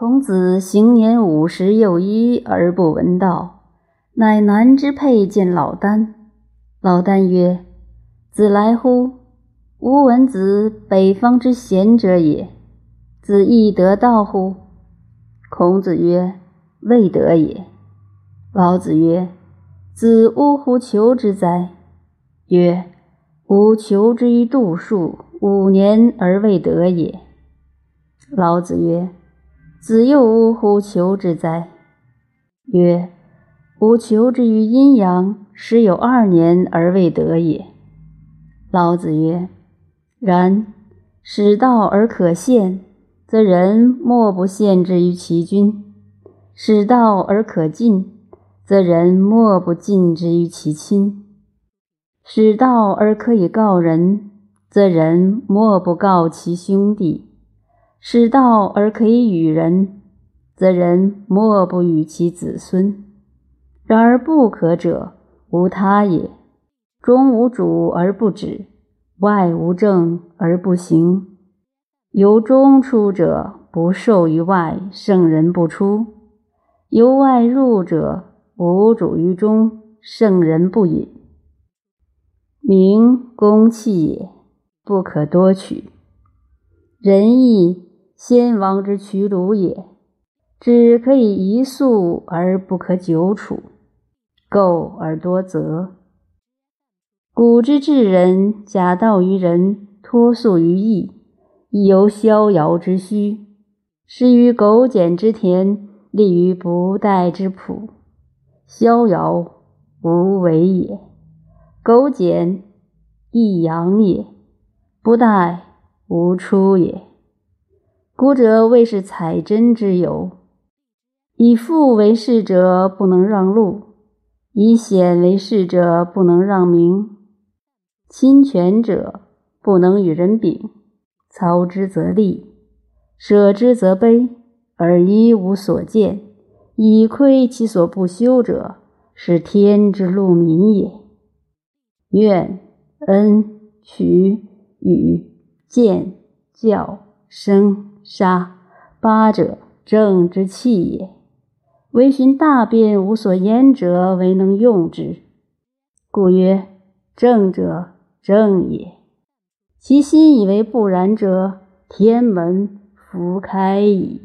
孔子行年五十有一而不闻道，乃南之沛见老聃。老聃曰：“子来乎？吾闻子北方之贤者也。子亦得道乎？”孔子曰：“未得也。”老子曰：“子呜呼求之哉？”曰：“吾求之于度数，五年而未得也。”老子曰。子又呜呼求之哉？曰：吾求之于阴阳，时有二年而未得也。老子曰：然。使道而可陷，则人莫不陷之于其君；使道而可进，则人莫不进之于其亲；使道而可以告人，则人莫不告其兄弟。使道而可以与人，则人莫不与其子孙。然而不可者，无他也。中无主而不止，外无正而不行。由中出者，不受于外，圣人不出；由外入者，无主于中，圣人不隐。名公器也，不可多取。仁义。先王之屈辱也，只可以一粟而不可久处，垢而多则。古之至人，假道于人，托宿于义，亦犹逍遥之虚；失于苟简之田，立于不殆之朴。逍遥无为也，苟简亦阳也，不殆无出也。古者谓是采真之有，以富为事者不能让路，以险为事者不能让名，亲权者不能与人比。操之则立，舍之则卑，而一无所见，以窥其所不修者，是天之路民也。怨、恩、取、与、见、教、生。杀八者正之气也，唯循大便无所焉者，唯能用之。故曰正者正也。其心以为不然者，天门弗开矣。